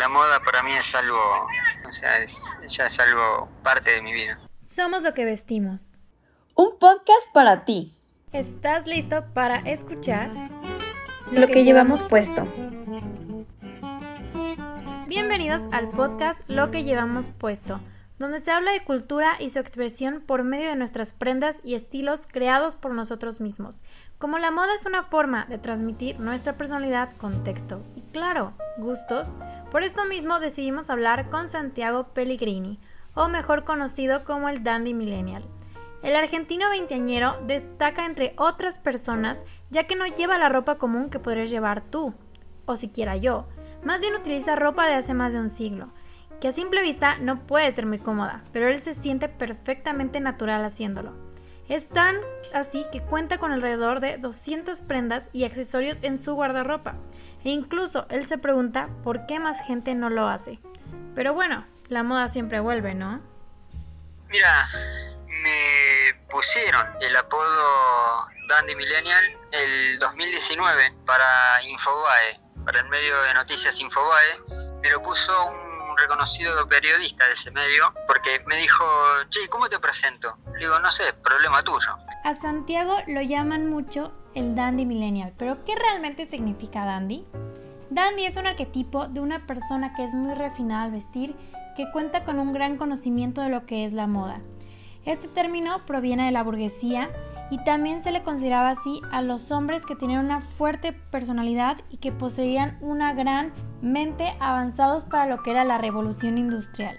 la moda para mí es algo, o sea, es, ya es algo parte de mi vida. Somos lo que vestimos. Un podcast para ti. ¿Estás listo para escuchar lo, que, llevamos puesto? Bienvenidos al podcast Lo que llevamos puesto donde se habla de cultura y su expresión por medio de nuestras prendas y estilos creados por nosotros mismos. Como la moda es una forma de transmitir nuestra personalidad, contexto y, claro, gustos, por esto mismo decidimos hablar con Santiago Pellegrini, o mejor conocido como el Dandy Millennial. El argentino veinteañero destaca entre otras personas ya que no lleva la ropa común que podrías llevar tú, o siquiera yo, más bien utiliza ropa de hace más de un siglo que a simple vista no puede ser muy cómoda, pero él se siente perfectamente natural haciéndolo. Es tan así que cuenta con alrededor de 200 prendas y accesorios en su guardarropa, e incluso él se pregunta por qué más gente no lo hace. Pero bueno, la moda siempre vuelve, ¿no? Mira, me pusieron el apodo Dandy Millennial el 2019 para Infobae, para el medio de noticias Infobae. Me lo puso un reconocido periodista de ese medio, porque me dijo, che, ¿cómo te presento? Le digo, no sé, problema tuyo. A Santiago lo llaman mucho el dandy millennial, pero ¿qué realmente significa dandy? Dandy es un arquetipo de una persona que es muy refinada al vestir, que cuenta con un gran conocimiento de lo que es la moda. Este término proviene de la burguesía y también se le consideraba así a los hombres que tenían una fuerte personalidad y que poseían una gran mente avanzados para lo que era la revolución industrial.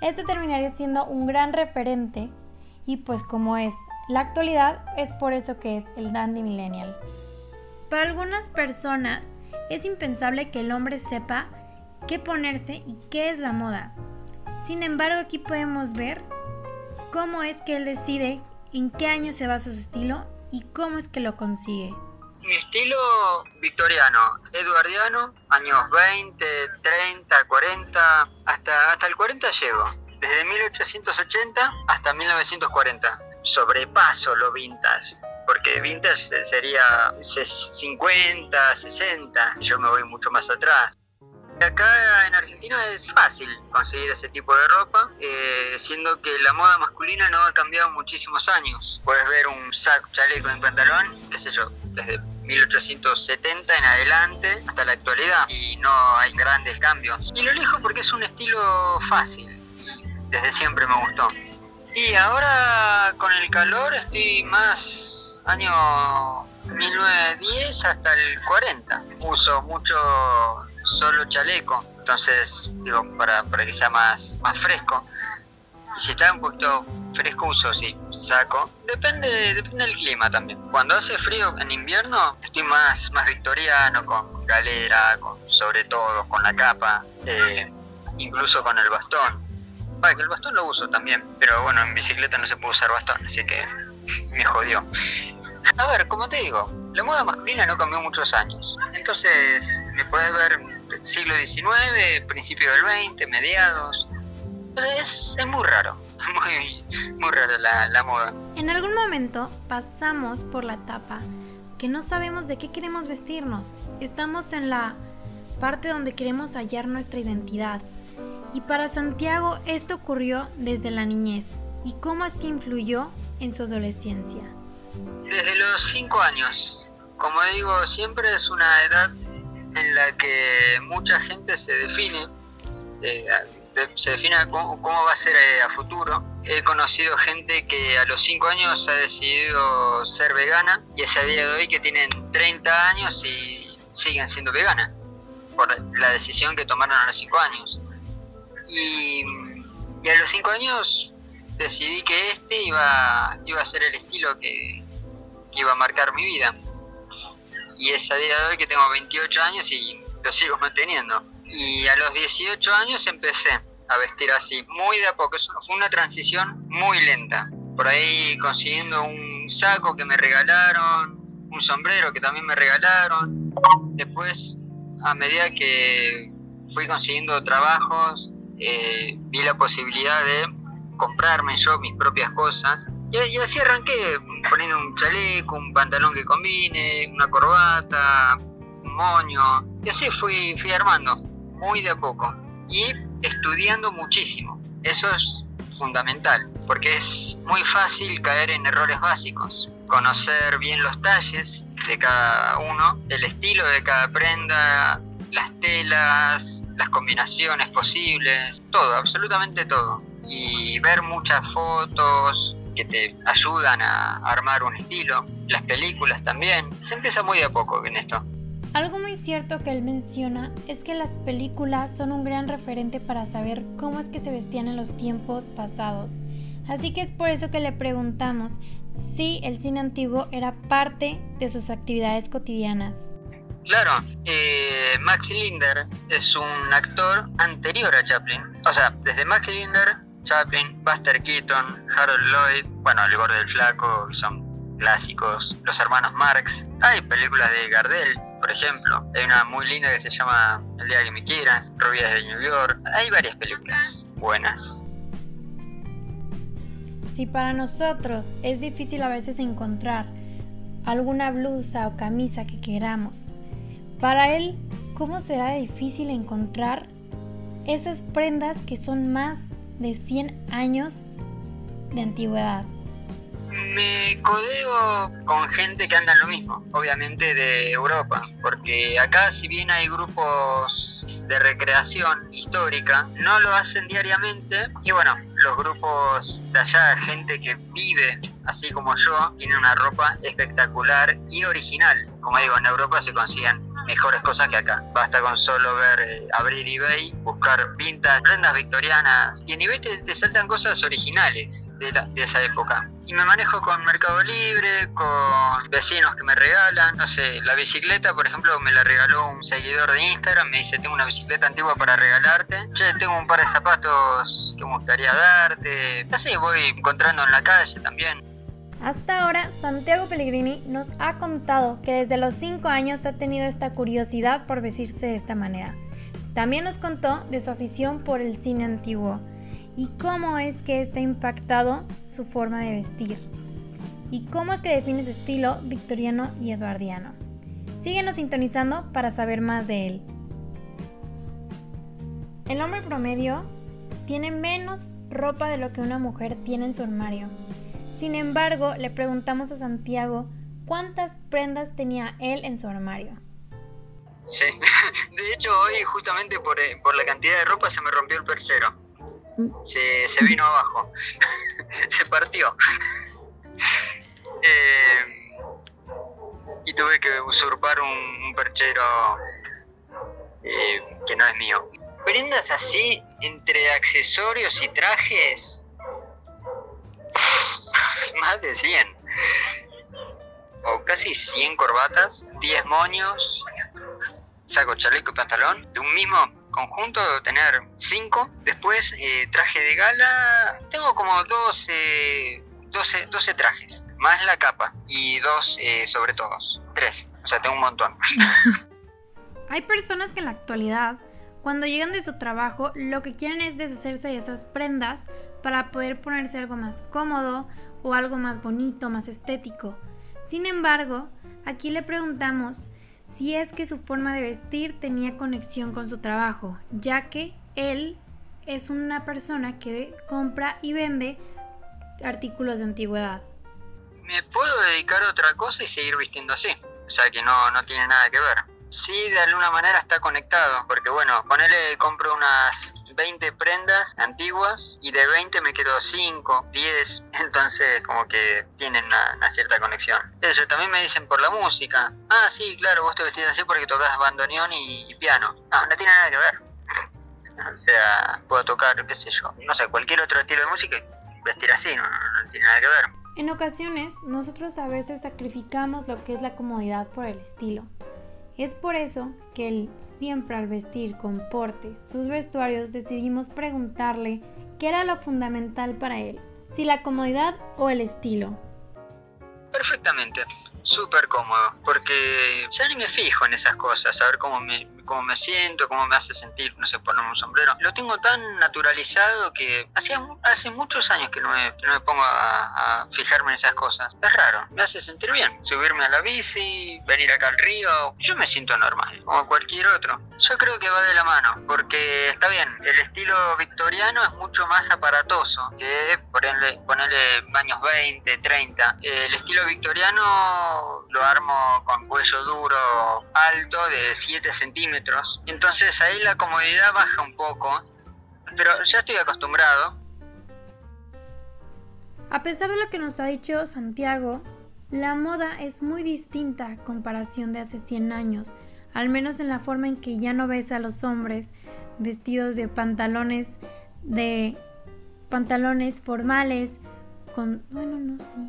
Este terminaría siendo un gran referente y pues como es la actualidad es por eso que es el dandy millennial. Para algunas personas es impensable que el hombre sepa qué ponerse y qué es la moda. Sin embargo aquí podemos ver cómo es que él decide en qué año se basa su estilo y cómo es que lo consigue. Mi estilo victoriano, eduardiano, años 20, 30, 40, hasta, hasta el 40 llego. Desde 1880 hasta 1940. Sobrepaso lo vintage porque vintage sería 50, 60, yo me voy mucho más atrás. Acá en Argentina es fácil conseguir ese tipo de ropa, eh, siendo que la moda masculina no ha cambiado muchísimos años. Puedes ver un saco, chaleco en pantalón, qué sé yo, desde 1870 en adelante hasta la actualidad y no hay grandes cambios. Y lo elijo porque es un estilo fácil y desde siempre me gustó. Y ahora con el calor estoy más año 1910 hasta el 40. Uso mucho solo chaleco, entonces digo para, para que sea más, más fresco. Y si está un poquito fresco uso sí, saco. Depende, depende del clima también. Cuando hace frío en invierno estoy más, más victoriano, con galera, con sobre todo, con la capa, eh, incluso con el bastón. Vale, que el bastón lo uso también, pero bueno, en bicicleta no se puede usar bastón, así que me jodió. A ver, como te digo, la moda masculina no cambió muchos años. Entonces, me puedes ver siglo XIX, principio del XX, mediados. Es, es muy raro, muy, muy raro la, la moda. En algún momento pasamos por la etapa que no sabemos de qué queremos vestirnos. Estamos en la parte donde queremos hallar nuestra identidad. Y para Santiago esto ocurrió desde la niñez. ¿Y cómo es que influyó en su adolescencia? Desde los 5 años. Como digo, siempre es una edad en la que mucha gente se define, eh, se define cómo, va a ser eh, a futuro. He conocido gente que a los 5 años ha decidido ser vegana y es a día de hoy que tienen 30 años y siguen siendo veganas por la decisión que tomaron a los 5 años. Y, a los 5 años decidí que este iba, iba a ser el estilo que, iba a marcar mi vida. Y es a día de hoy que tengo 28 años y lo sigo manteniendo. Y a los 18 años empecé a vestir así, muy de a poco. Fue una transición muy lenta. Por ahí consiguiendo un saco que me regalaron, un sombrero que también me regalaron. Después, a medida que fui consiguiendo trabajos, eh, vi la posibilidad de comprarme yo mis propias cosas y, así arranqué poniendo un chaleco, un pantalón que combine, una corbata, un moño. Y así fui, fui armando. muy de a poco y estudiando muchísimo. Eso es fundamental, porque es muy fácil caer en errores básicos. Conocer bien los talles de cada uno, el estilo de cada prenda, las telas, las combinaciones posibles, todo, absolutamente todo. Y ver muchas fotos que te ayudan a armar un estilo, las películas también. Se empieza muy a poco en esto. Algo muy cierto que él menciona es que las películas son un gran referente para saber cómo es que se vestían en los tiempos pasados. Así que es por eso que le preguntamos si el cine antiguo era parte de sus actividades cotidianas. Claro, eh, Max Linder es un actor anterior a Chaplin. O sea, desde Max Linder, Chaplin, Buster Keaton, Harold Lloyd, bueno, El Gordo del Flaco, son clásicos. Los hermanos Marx. Hay películas de Gardel, por ejemplo. Hay una muy linda que se llama El día que me quieras, Rubias de New York. Hay varias películas buenas. Si para nosotros es difícil a veces encontrar alguna blusa o camisa que queramos, para él, ¿cómo será difícil encontrar esas prendas que son más de 100 años de antigüedad? Me codeo con gente que anda en lo mismo, obviamente de Europa, porque acá si bien hay grupos de recreación histórica, no lo hacen diariamente y bueno, los grupos de allá, gente que vive así como yo, tiene una ropa espectacular y original. Como digo, en Europa se consiguen mejores cosas que acá. Basta con solo ver, eh, abrir eBay, buscar pintas, prendas victorianas y en eBay te, saltan cosas originales de, de esa época. Y me manejo con Mercado Libre, con vecinos que me regalan, no sé, la bicicleta, por ejemplo, me la regaló un seguidor de Instagram, me dice, tengo una bicicleta antigua para regalarte, che, tengo un par de zapatos que me gustaría darte, así voy encontrando en la calle también. Hasta ahora, Santiago Pellegrini nos ha contado que desde los 5 años ha tenido esta curiosidad por vestirse de esta manera. También nos contó de su afición por el cine antiguo y cómo es que está impactado su forma de vestir y cómo es que define su estilo victoriano y eduardiano. Síguenos sintonizando para saber más de él. El hombre promedio tiene menos ropa de lo que una mujer tiene en su armario. Sin embargo, le preguntamos a Santiago cuántas prendas tenía él en su armario. Sí, de hecho hoy justamente por, eh, por la cantidad de ropa se me rompió el perchero. Se, se vino abajo, se partió. Eh, y tuve que usurpar un, perchero eh, que no es mío. Prendas así entre accesorios y trajes más de 100. O casi 100 corbatas, 10 moños, saco, chaleco y pantalón. De un mismo conjunto tener 5. Después eh, traje de gala, tengo como 12, 12, 12 trajes, más la capa y dos eh, sobre todos. 3. O sea, tengo un montón. Hay personas que en la actualidad cuando llegan de su trabajo, lo que quieren es deshacerse de esas prendas para poder ponerse algo más cómodo o algo más bonito, más estético. Sin embargo, aquí le preguntamos si es que su forma de vestir tenía conexión con su trabajo, ya que él es una persona que compra y vende artículos de antigüedad. Me puedo dedicar a otra cosa y seguir vistiendo así, o sea que no, no tiene nada que ver. Sí, de alguna manera está conectado, porque bueno, ponele, compro unas 20 prendas antiguas y de 20 me quedo 5, 10, entonces como que tienen una, cierta conexión. Eso, también me dicen por la música. Ah, sí, claro, vos te vestís así porque tocas bandoneón y, piano. No, no tiene nada que ver. o sea, puedo tocar, qué sé yo, no sé, cualquier otro estilo de música y vestir así, no, no tiene nada que ver. En ocasiones, nosotros a veces sacrificamos lo que es la comodidad por el estilo. Es por eso que él siempre al vestir con porte sus vestuarios decidimos preguntarle qué era lo fundamental para él, si la comodidad o el estilo. Perfectamente, súper cómodo, porque ya ni me fijo en esas cosas, a ver cómo me, cómo me siento, cómo me hace sentir, no sé, ponerme un sombrero. Lo tengo tan naturalizado que hacía, hace muchos años que no me, no me pongo a, a, fijarme en esas cosas. Es raro, me hace sentir bien. Subirme a la bici, venir acá al río, yo me siento normal, como cualquier otro. Yo creo que va de la mano, porque está bien, el estilo victoriano es mucho más aparatoso que ponerle, ponerle años 20, 30. El estilo victoriano lo armo con cuello duro, alto, de 7 centímetros. Entonces ahí la comodidad baja un poco, pero ya estoy acostumbrado. A pesar de lo que nos ha dicho Santiago, la moda es muy distinta a comparación de hace 100 años, al menos en la forma en que ya no ves a los hombres vestidos de pantalones de pantalones formales con bueno, no sí.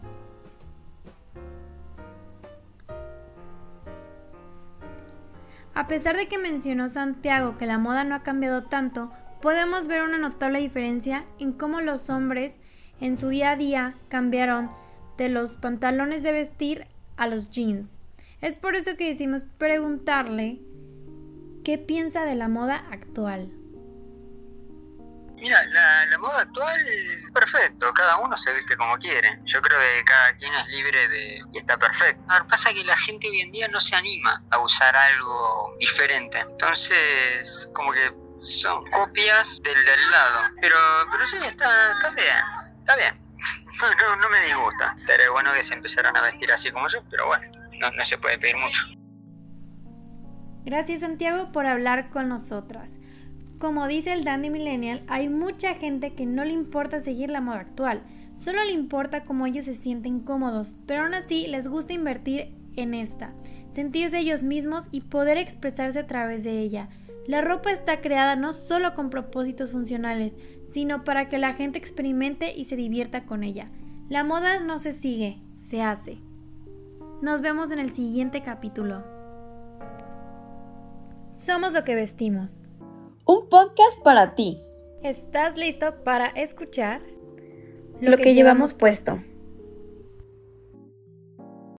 A pesar de que mencionó Santiago que la moda no ha cambiado tanto, podemos ver una notable diferencia en cómo los hombres en su día a día cambiaron de los pantalones de vestir a los jeans. Es por eso que decimos preguntarle qué piensa de la moda actual. Mira, la, moda actual, perfecto, cada uno se viste como quiere. Yo creo que cada quien es libre de... y está perfecto. Ahora pasa que la gente hoy en día no se anima a usar algo diferente. Entonces, como que son copias del, del lado. Pero, pero sí, está, está bien, está bien. No, no, me disgusta. Estaría bueno que se empezaran a vestir así como yo, pero bueno, no, no se puede pedir mucho. Gracias Santiago por hablar con nosotras. Como dice el Dandy Millennial, hay mucha gente que no le importa seguir la moda actual, solo le importa cómo ellos se sienten cómodos, pero aún así les gusta invertir en esta, sentirse ellos mismos y poder expresarse a través de ella. La ropa está creada no solo con propósitos funcionales, sino para que la gente experimente y se divierta con ella. La moda no se sigue, se hace. Nos vemos en el siguiente capítulo. Somos lo que vestimos un podcast para ti. ¿Estás listo para escuchar lo, que, llevamos puesto?